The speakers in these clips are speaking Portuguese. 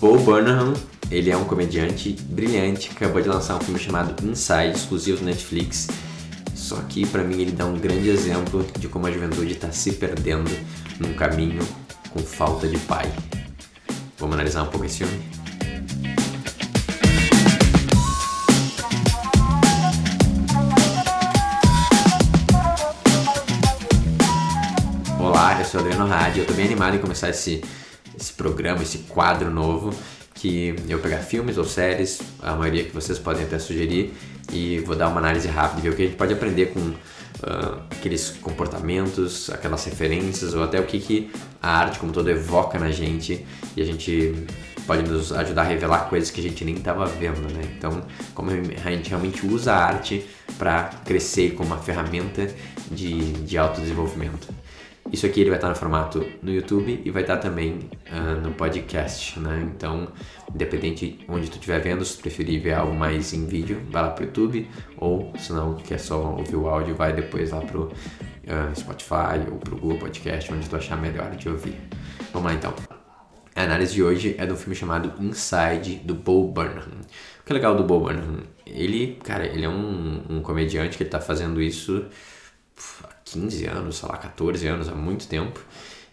Bo Burnham, ele é um comediante brilhante, acabou de lançar um filme chamado Inside, exclusivo do Netflix. Só que para mim ele dá um grande exemplo de como a juventude está se perdendo num caminho com falta de pai. Vamos analisar um pouco esse filme? Olá, eu sou o Adriano Rádio, eu tô bem animado em começar esse, esse programa, esse quadro novo que eu pegar filmes ou séries, a maioria que vocês podem até sugerir, e vou dar uma análise rápida, ver o que a gente pode aprender com uh, aqueles comportamentos, aquelas referências, ou até o que, que a arte como todo evoca na gente, e a gente pode nos ajudar a revelar coisas que a gente nem estava vendo, né? Então, como a gente realmente usa a arte para crescer como uma ferramenta de, de autodesenvolvimento. Isso aqui ele vai estar no formato no YouTube e vai estar também uh, no podcast, né? Então, independente onde tu estiver vendo, se preferir ver algo mais em vídeo, vai lá pro YouTube, ou se não quer só ouvir o áudio, vai depois lá pro uh, Spotify ou pro Google Podcast, onde tu achar melhor de ouvir. Vamos lá então. A análise de hoje é do filme chamado Inside, do Bo Burnham. O que é legal do Bo Burnham? Ele, cara, ele é um, um comediante que ele tá fazendo isso 15 anos, sei lá, 14 anos, há muito tempo.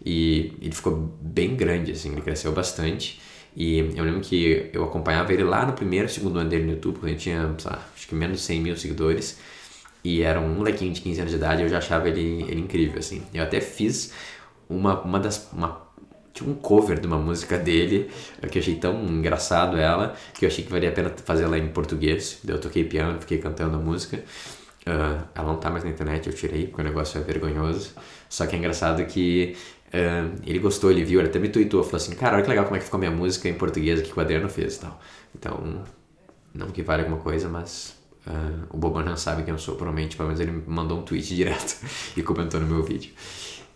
E ele ficou bem grande, assim, ele cresceu bastante. E eu lembro que eu acompanhava ele lá no primeiro, segundo ano dele no YouTube, quando ele tinha, sei lá, acho que menos de 100 mil seguidores. E era um molequinho de 15 anos de idade, eu já achava ele, ele incrível, assim. Eu até fiz uma, uma das... Uma, tipo um cover de uma música dele, que eu achei tão engraçado ela, que eu achei que valia a pena fazer ela em português. Eu toquei piano, fiquei cantando a música. Uh, ela não tá mais na internet, eu tirei, porque o negócio é vergonhoso. Só que é engraçado que uh, ele gostou, ele viu, ele até me tweetou, falou assim, cara, olha que legal como é que ficou minha música em português que o Adriano fez e tal. Então, não que vale alguma coisa, mas uh, o Boban não sabe quem eu sou, provavelmente, pelo menos ele me mandou um tweet direto e comentou no meu vídeo.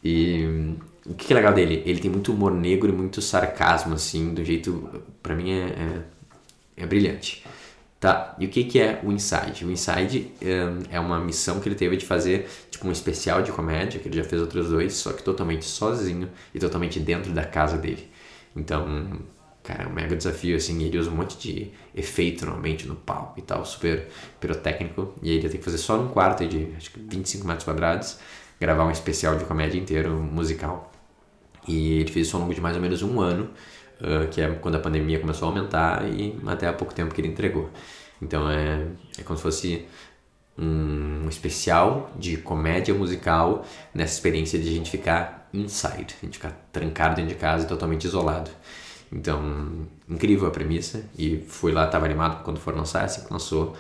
E o que é legal dele? Ele tem muito humor negro e muito sarcasmo, assim, do jeito, para mim, é, é, é brilhante. Tá, e o que, que é o Inside? O Inside um, é uma missão que ele teve de fazer tipo um especial de comédia, que ele já fez outros dois, só que totalmente sozinho e totalmente dentro da casa dele. Então, cara, é um mega desafio, assim, ele usa um monte de efeito normalmente no palco e tal, super pirotécnico, e ele tem que fazer só num quarto de, acho que 25 metros quadrados, gravar um especial de comédia inteiro, musical. E ele fez isso ao longo de mais ou menos um ano, uh, que é quando a pandemia começou a aumentar e até há pouco tempo que ele entregou. Então é, é como se fosse um especial de comédia musical nessa experiência de a gente ficar inside, a gente ficar trancado dentro de casa e totalmente isolado. Então, incrível a premissa e fui lá, estava animado quando for lançar, assim que lançou,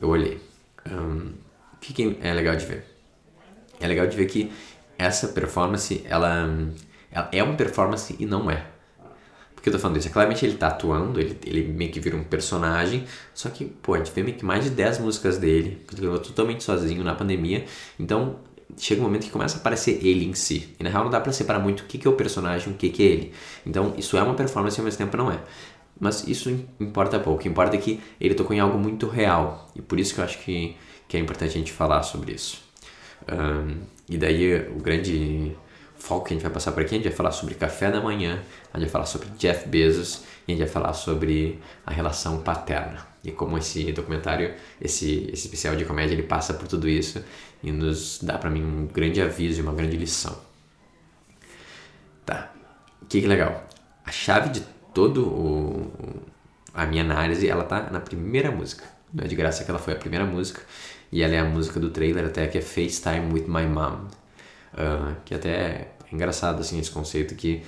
eu olhei. Um, o que, é legal de ver? É legal de ver que essa performance, ela, ela é uma performance e não é que eu tô falando isso? É claramente ele tá atuando, ele, ele meio que vira um personagem, só que, pô, a gente vê meio que mais de 10 músicas dele, que ele gravou totalmente sozinho na pandemia, então chega um momento que começa a aparecer ele em si. E na real não dá pra separar muito o que, que é o personagem o que, que é ele. Então isso é uma performance e ao mesmo tempo não é. Mas isso importa pouco. O que importa é que ele tocou em algo muito real. E por isso que eu acho que, que é importante a gente falar sobre isso. Um, e daí o grande foco que a gente vai passar por aqui, a gente vai falar sobre café da manhã, a gente vai falar sobre Jeff Bezos e a gente vai falar sobre a relação paterna e como esse documentário, esse, esse especial de comédia, ele passa por tudo isso e nos dá para mim um grande aviso e uma grande lição. Tá, que, que legal? A chave de todo o, a minha análise, ela tá na primeira música. Não é de graça que ela foi a primeira música e ela é a música do trailer até que é FaceTime with My Mom. Uh, que até é engraçado assim esse conceito que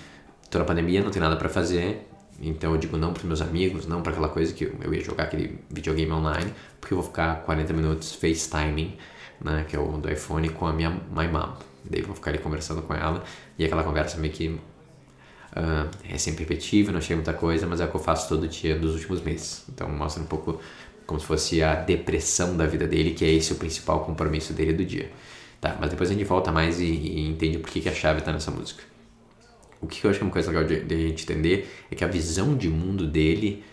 tô na pandemia, não tem nada para fazer, então eu digo não para meus amigos, não para aquela coisa que eu ia jogar aquele videogame online, porque eu vou ficar 40 minutos FaceTiming, né, que é o do iPhone com a minha my mom. Daí eu vou ficar ali conversando com ela e aquela conversa meio que uh, é sempre repetível, não achei muita coisa, mas é o que eu faço todo dia dos últimos meses. Então mostra um pouco como se fosse a depressão da vida dele, que é esse o principal compromisso dele do dia. Tá, mas depois a gente volta mais e, e entende por que, que a chave está nessa música. O que eu acho que é uma coisa legal de, de, a gente entender é que a visão de mundo dele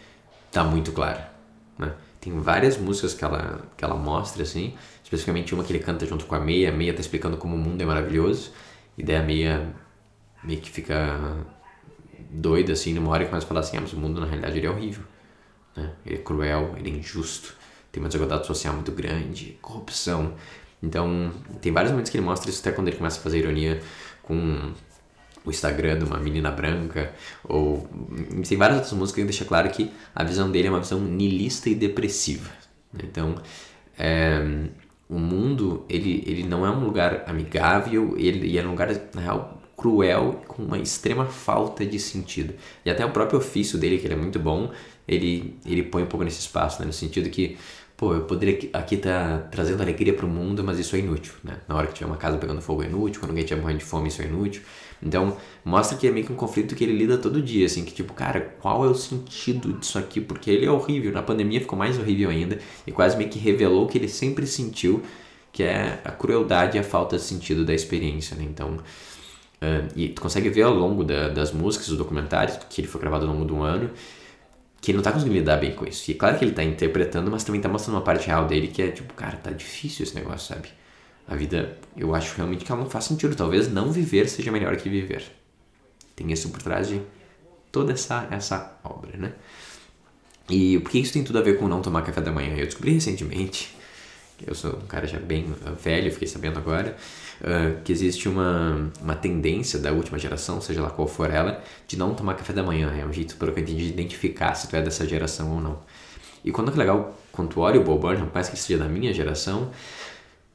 tá muito clara. Né? Tem várias músicas que ela, que ela mostra, assim, especificamente uma que ele canta junto com a Meia. A Meia tá explicando como o mundo é maravilhoso, e daí a Meia meio que fica doido, assim, numa hora e começa a falar assim, ah, mas o mundo na realidade ele é horrível, né? Ele é cruel, ele é injusto, tem uma desigualdade social muito grande, corrupção. Então, tem vários momentos que ele mostra isso, até quando ele começa a fazer ironia com o Instagram de uma menina branca, ou tem várias outras músicas que deixa claro que a visão dele é uma visão nilista e depressiva. Então, é, o mundo, ele, ele não é um lugar amigável, ele, é um lugar, na real, cruel, com uma extrema falta de sentido. E até o próprio ofício dele, que ele é muito bom, ele, ele põe um pouco nesse espaço, né? no sentido que pô, eu poderia aqui tá trazendo alegria para o mundo, mas isso é inútil, né? Na hora que tiver uma casa pegando fogo é inútil, quando alguém estiver morrendo de fome isso é inútil. Então, mostra que é meio que um conflito que ele lida todo dia, assim, que tipo, cara, qual é o sentido disso aqui? Porque ele é horrível, na pandemia ficou mais horrível ainda e quase meio que revelou o que ele sempre sentiu, que é a crueldade e a falta de sentido da experiência, né? Então, uh, e tu consegue ver ao longo da, das músicas, dos documentários, que ele foi gravado ao longo do ano, que ele não tá conseguindo lidar bem com isso. E é claro que ele tá interpretando, mas também tá mostrando uma parte real dele que é tipo, cara, tá difícil esse negócio, sabe? A vida, eu acho realmente que ela não faz sentido. Talvez não viver seja melhor que viver. Tem isso por trás de toda essa, essa obra, né? E por que isso tem tudo a ver com não tomar café da manhã? Eu descobri recentemente, eu sou um cara já bem velho, fiquei sabendo agora, uh, que existe uma, uma tendência da última geração, seja lá qual for ela, de não tomar café da manhã. É um jeito, pelo que eu entendi, de identificar se tu é dessa geração ou não. E quando é legal, quando tu olha o Bob Burnham, parece que seja da minha geração,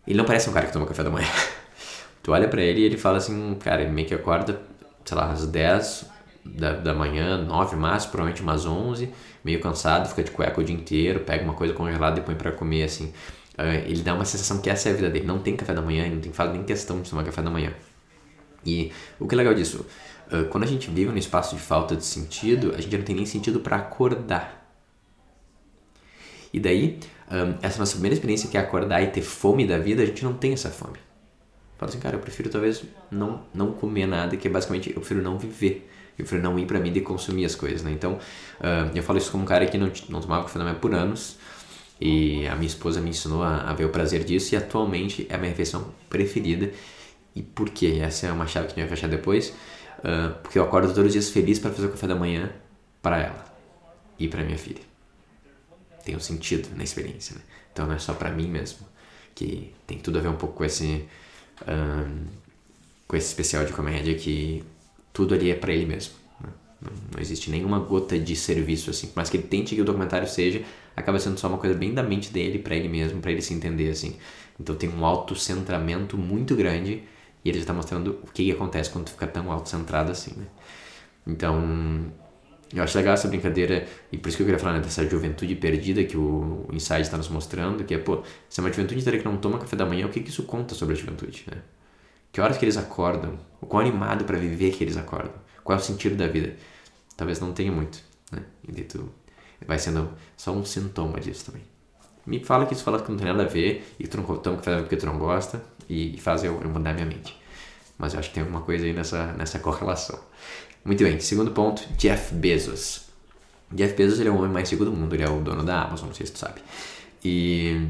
ele não parece um cara que toma café da manhã. tu olha para ele e ele fala assim, cara, ele meio que acorda, sei lá, às 10 da, da manhã, 9 máximo, provavelmente umas 11, meio cansado, fica de cueca o dia inteiro, pega uma coisa congelada e põe para comer, assim. Uh, ele dá uma sensação que essa é a vida dele. Não tem café da manhã, ele não tem fala nem questão de tomar café da manhã. E o que é legal disso? Uh, quando a gente vive num espaço de falta de sentido, a gente não tem nem sentido para acordar. E daí, um, essa nossa primeira experiência que é acordar e ter fome da vida, a gente não tem essa fome. Fala assim, cara, eu prefiro talvez não, não comer nada, que é basicamente eu prefiro não viver. Eu prefiro não ir pra mim e consumir as coisas, né? Então, eu falo isso como um cara que não, não tomava café da manhã por anos. E a minha esposa me ensinou a, a ver o prazer disso e atualmente é a minha refeição preferida. E por quê? Essa é uma chave que a gente vai fechar depois. Uh, porque eu acordo todos os dias feliz para fazer o café da manhã para ela e para minha filha tem um sentido na experiência, né? Então não é só para mim mesmo, que tem tudo a ver um pouco com esse com esse especial de comédia que tudo ali é para ele mesmo. Não, existe nenhuma gota de serviço assim, mas que ele tente que o documentário seja, acaba sendo só uma coisa bem da mente dele para ele mesmo, para ele se entender assim. Então tem um autocentramento muito grande e ele já está mostrando o que, que acontece quando tu fica tão autocentrado assim, né? Então, eu acho legal essa brincadeira, e por isso que eu queria falar né, dessa juventude perdida que o, o Insight está nos mostrando, que é, pô, se é uma juventude inteira que não toma café da manhã, o que, que isso conta sobre a juventude, né? Que horas que eles acordam? O quão animado para viver que eles acordam? Qual é o sentido da vida? Talvez não tenha muito, né? E tu vai sendo só um sintoma disso também. Me fala que isso fala que não tem nada a ver e que tu não toma café porque tu não gosta e faz eu, eu mudar minha mente. Mas eu acho que tem alguma coisa aí nessa, nessa correlação. Muito bem, segundo ponto, Jeff Bezos. Jeff Bezos ele é o homem mais rico do mundo, ele é o dono da Amazon, não sei se tu sabe. E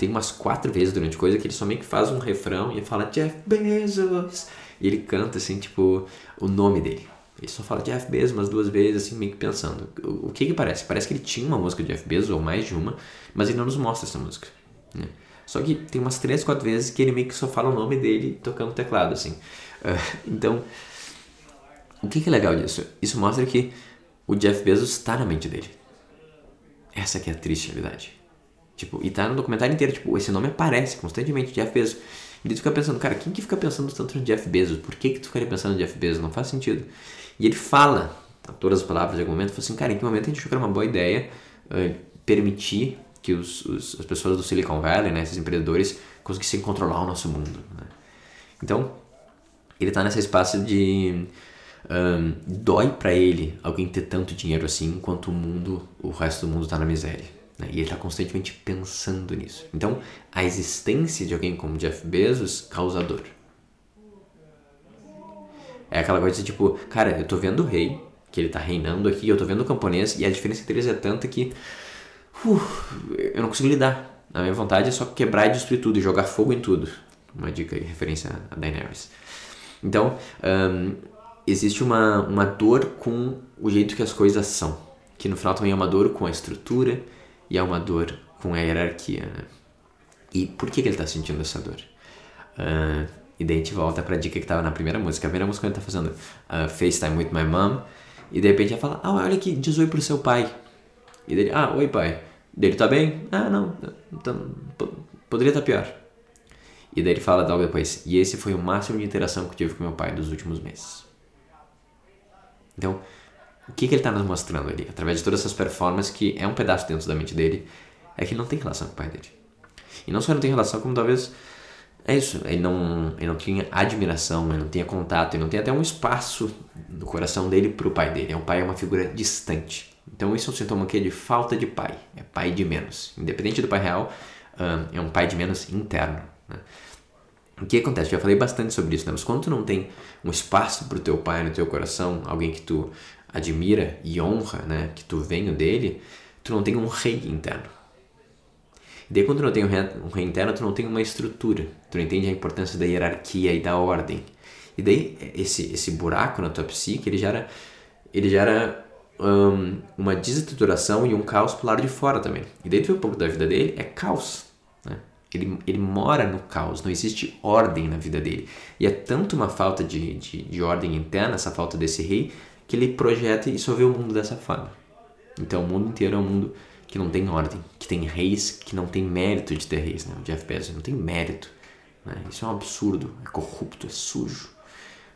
tem umas quatro vezes durante coisa que ele só meio que faz um refrão e fala Jeff Bezos. E ele canta assim, tipo, o nome dele. Ele só fala Jeff Bezos umas duas vezes, assim, meio que pensando. O, o que que parece? Parece que ele tinha uma música de Jeff Bezos, ou mais de uma, mas ele não nos mostra essa música. Né? Só que tem umas três, quatro vezes que ele meio que só fala o nome dele tocando teclado, assim. Uh, então, o que, que é legal disso? Isso mostra que o Jeff Bezos está na mente dele. Essa que é a triste realidade. Tipo, e tá no documentário inteiro, tipo, esse nome aparece constantemente, Jeff Bezos. E tu fica pensando, cara, quem que fica pensando tanto no Jeff Bezos? Por que que tu ficaria pensando no Jeff Bezos? Não faz sentido. E ele fala, todas as palavras de algum momento, fala assim, cara, em que momento a gente achou que era uma boa ideia uh, permitir que os, os, as pessoas do Silicon Valley, né, esses empreendedores, conseguissem controlar o nosso mundo. Né? Então, ele está nesse espaço de um, dói para ele alguém ter tanto dinheiro assim, enquanto o mundo, o resto do mundo está na miséria. Né? E ele está constantemente pensando nisso. Então, a existência de alguém como Jeff Bezos causa dor. É aquela coisa de tipo, cara, eu tô vendo o rei, que ele tá reinando aqui, eu tô vendo o camponês, e a diferença entre eles é tanta que uh, eu não consigo lidar. A minha vontade é só quebrar e destruir tudo e jogar fogo em tudo. Uma dica em referência a Daenerys. Então, um, existe uma, uma dor com o jeito que as coisas são. Que no final também é uma dor com a estrutura e é uma dor com a hierarquia. Né? E por que, que ele está sentindo essa dor? Uh, e daí a gente volta pra dica que tava na primeira música. A primeira música ele tá fazendo uh, FaceTime with my mom. E de repente ela fala, ah, olha aqui, diz oi pro seu pai. E dele, ah, oi pai. Dele, tá bem? Ah, não, então, poderia estar tá pior. E daí ele fala logo depois, e esse foi o máximo de interação que eu tive com meu pai dos últimos meses. Então, o que, que ele está nos mostrando ali? Através de todas essas performances, que é um pedaço dentro da mente dele, é que ele não tem relação com o pai dele. E não só não tem relação, como talvez é isso, ele não, ele não tinha admiração, ele não tinha contato, ele não tem até um espaço no coração dele para o pai dele. É um pai é uma figura distante. Então isso é um sintoma que é de falta de pai, é pai de menos. Independente do pai real, é um pai de menos interno. Né? O que acontece? Já falei bastante sobre isso, né? mas quando tu não tem um espaço para o teu pai no teu coração, alguém que tu admira e honra, né? que tu venha dele, tu não tem um rei interno. E daí quando tu não tem um rei, um rei interno, tu não tem uma estrutura, tu não entende a importância da hierarquia e da ordem. E daí esse, esse buraco na tua psique, ele gera, ele gera um, uma desestruturação e um caos pro lado de fora também. E daí tu vê um pouco da vida dele, é caos. Né? Ele, ele mora no caos, não existe ordem na vida dele. E é tanto uma falta de, de, de ordem interna, essa falta desse rei, que ele projeta e só vê o mundo dessa forma. Então o mundo inteiro é um mundo que não tem ordem, que tem reis que não tem mérito de ter reis. Né? O Jeff Bezos não tem mérito. Né? Isso é um absurdo, é corrupto, é sujo,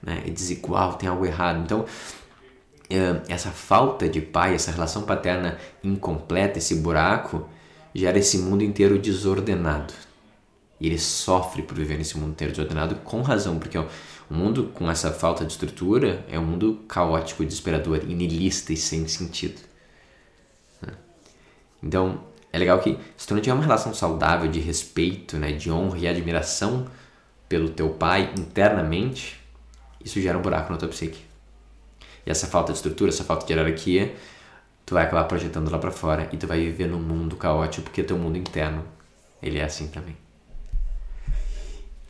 né? é desigual, tem algo errado. Então, é, essa falta de pai, essa relação paterna incompleta, esse buraco, gera esse mundo inteiro desordenado. E ele sofre por viver nesse mundo inteiro desordenado com razão, porque o mundo com essa falta de estrutura é um mundo caótico, desesperador, inilista e sem sentido. Então, é legal que se tu não tiver uma relação saudável de respeito, né, de honra e admiração pelo teu pai internamente, isso gera um buraco na tua psique. E essa falta de estrutura, essa falta de hierarquia, tu vai acabar projetando lá para fora e tu vai viver num mundo caótico porque teu mundo interno, ele é assim também.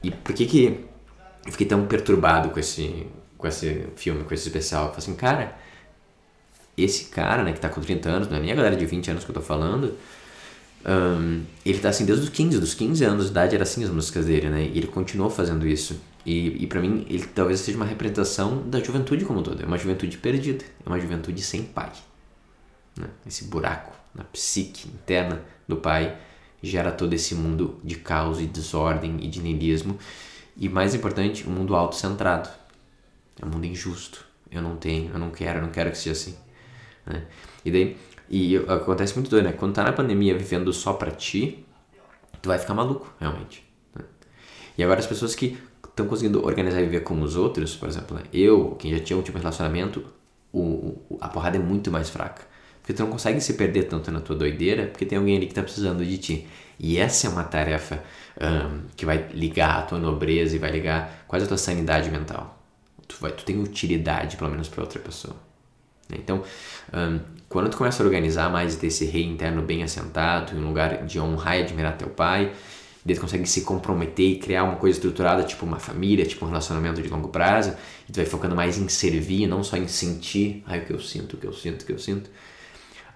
E por que que eu fiquei tão perturbado com esse com esse filme, com esse especial? Eu falei assim, cara, esse cara, né, que tá com 30 anos, não é nem a galera de 20 anos que eu tô falando, um, ele tá assim desde os 15, dos 15 anos de idade era assim as músicas dele, né, e ele continuou fazendo isso. E, e para mim, ele talvez seja uma representação da juventude como toda. É uma juventude perdida, é uma juventude sem pai. Né? Esse buraco na psique interna do pai gera todo esse mundo de caos e desordem e de niilismo. E mais importante, um mundo autocentrado. É um mundo injusto. Eu não tenho, eu não quero, eu não quero que seja assim. Né? E daí, e acontece muito doido, né? Quando tá na pandemia vivendo só pra ti, tu vai ficar maluco, realmente. Né? E agora as pessoas que estão conseguindo organizar e viver com os outros, por exemplo, né? eu, quem já tinha um tipo de relacionamento, o, o, a porrada é muito mais fraca. Porque tu não consegue se perder tanto na tua doideira, porque tem alguém ali que tá precisando de ti. E essa é uma tarefa um, que vai ligar a tua nobreza e vai ligar quase a tua sanidade mental. Tu, vai, tu tem utilidade, pelo menos, para outra pessoa. Né? Então, um, quando tu começa a organizar mais e ter esse rei interno bem assentado, em um lugar de honrar e admirar teu pai, daí tu consegue se comprometer e criar uma coisa estruturada, tipo uma família, tipo um relacionamento de longo prazo, e tu vai focando mais em servir, não só em sentir, ai, o que eu sinto, o que eu sinto, o que eu sinto.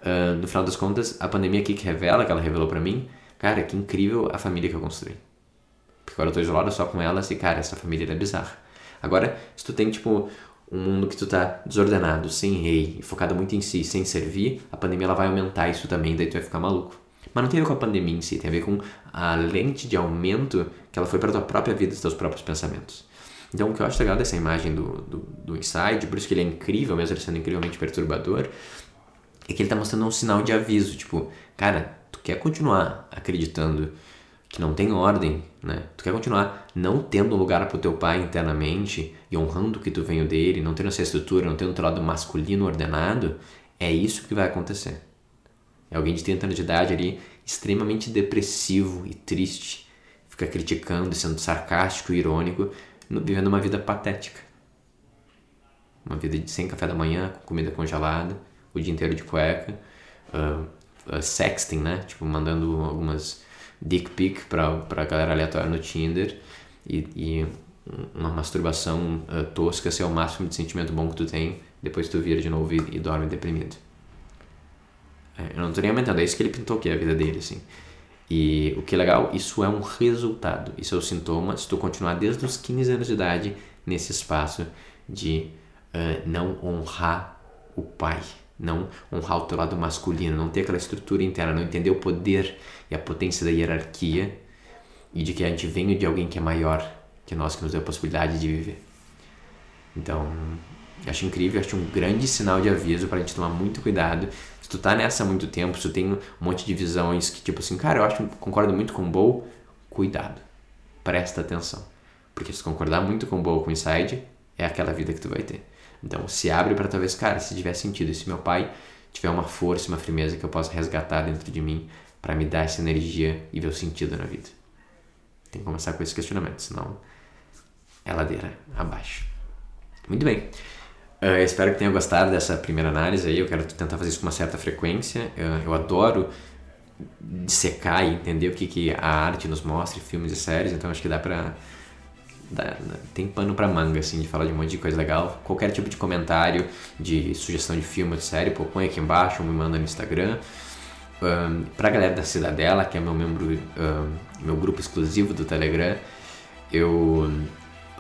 Uh, no final das contas, a pandemia aqui que revela, que ela revelou para mim, cara, que incrível a família que eu construí. Porque agora eu tô isolado só com elas e, cara, essa família é bizarra. Agora, se tu tem, tipo, um mundo que tu tá desordenado, sem rei, focado muito em si, sem servir, a pandemia ela vai aumentar isso também, daí tu vai ficar maluco. Mas não tem a ver com a pandemia em si, tem a ver com a lente de aumento que ela foi para tua própria vida, os teus próprios pensamentos. Então, o que eu acho legal dessa imagem do, do, do Inside, por isso que ele é incrível, mesmo ele sendo incrivelmente perturbador, é que ele tá mostrando um sinal de aviso, tipo, cara, tu quer continuar acreditando que não tem ordem, né? Tu quer continuar não tendo lugar pro teu pai internamente e honrando que tu veio dele, não tendo essa estrutura, não tendo teu lado masculino ordenado, é isso que vai acontecer. É alguém de 30 anos de idade ali, extremamente depressivo e triste, fica criticando, sendo sarcástico irônico, vivendo uma vida patética. Uma vida sem café da manhã, com comida congelada, o dia inteiro de cueca, uh, uh, sexting, né? Tipo, mandando algumas dick pic pra, pra galera aleatória no Tinder e, e uma masturbação uh, tosca ser o máximo de sentimento bom que tu tem, depois tu vira de novo e, e dorme deprimido. É, eu não tô nem aumentando, é isso que ele pintou que é a vida dele, assim. E o que é legal, isso é um resultado, isso é o sintoma se tu continuar desde os 15 anos de idade nesse espaço de uh, não honrar o pai, não honrar o teu lado masculino, não ter aquela estrutura interna, não entender o poder e a potência da hierarquia e de que a gente vem de alguém que é maior que nós, que nos deu a possibilidade de viver. Então, acho incrível, acho um grande sinal de aviso para a gente tomar muito cuidado se tu tá nessa há muito tempo, se tu tem um monte de visões que, tipo assim, cara, eu acho concordo muito com o Bow, cuidado. Presta atenção. Porque se concordar muito com o Bow, com o Inside, é aquela vida que tu vai ter. Então, se abre para talvez, cara, se tiver sentido, se meu pai tiver uma força, uma firmeza que eu possa resgatar dentro de mim para me dar essa energia e ver o sentido na vida. Tem que começar com esse questionamento, senão é ladeira abaixo. Muito bem. Uh, espero que tenha gostado dessa primeira análise aí. Eu quero tentar fazer isso com uma certa frequência. Uh, eu adoro dissecar e entender o que, que a arte nos mostra, filmes e séries, então acho que dá pra. Tem pano pra manga, assim, de falar de um monte de coisa legal. Qualquer tipo de comentário, de sugestão de filme de série, pô, põe aqui embaixo me manda no Instagram. Um, pra galera da Cidadela, que é meu membro, um, meu grupo exclusivo do Telegram, eu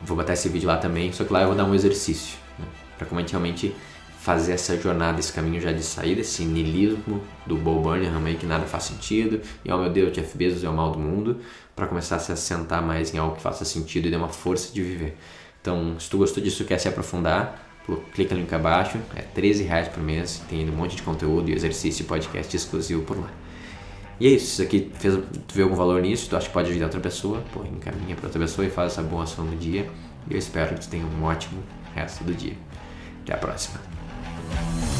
vou botar esse vídeo lá também, só que lá eu vou dar um exercício para como a gente realmente fazer essa jornada, esse caminho já de sair esse niilismo do Bo Burnham aí que nada faz sentido e oh meu Deus, Jeff Bezos é o mal do mundo, para começar a se assentar mais em algo que faça sentido e dê uma força de viver. Então, se tu gostou disso quer se aprofundar, clica no link abaixo, é 13 reais por mês, tem um monte de conteúdo e exercício e podcast exclusivo por lá. E é isso, se aqui fez tu vê algum valor nisso, tu acha que pode ajudar outra pessoa, pô, encaminha para outra pessoa e faz essa boa ação no dia. E eu espero que tu tenha um ótimo resto do dia. Até a próxima. Bye.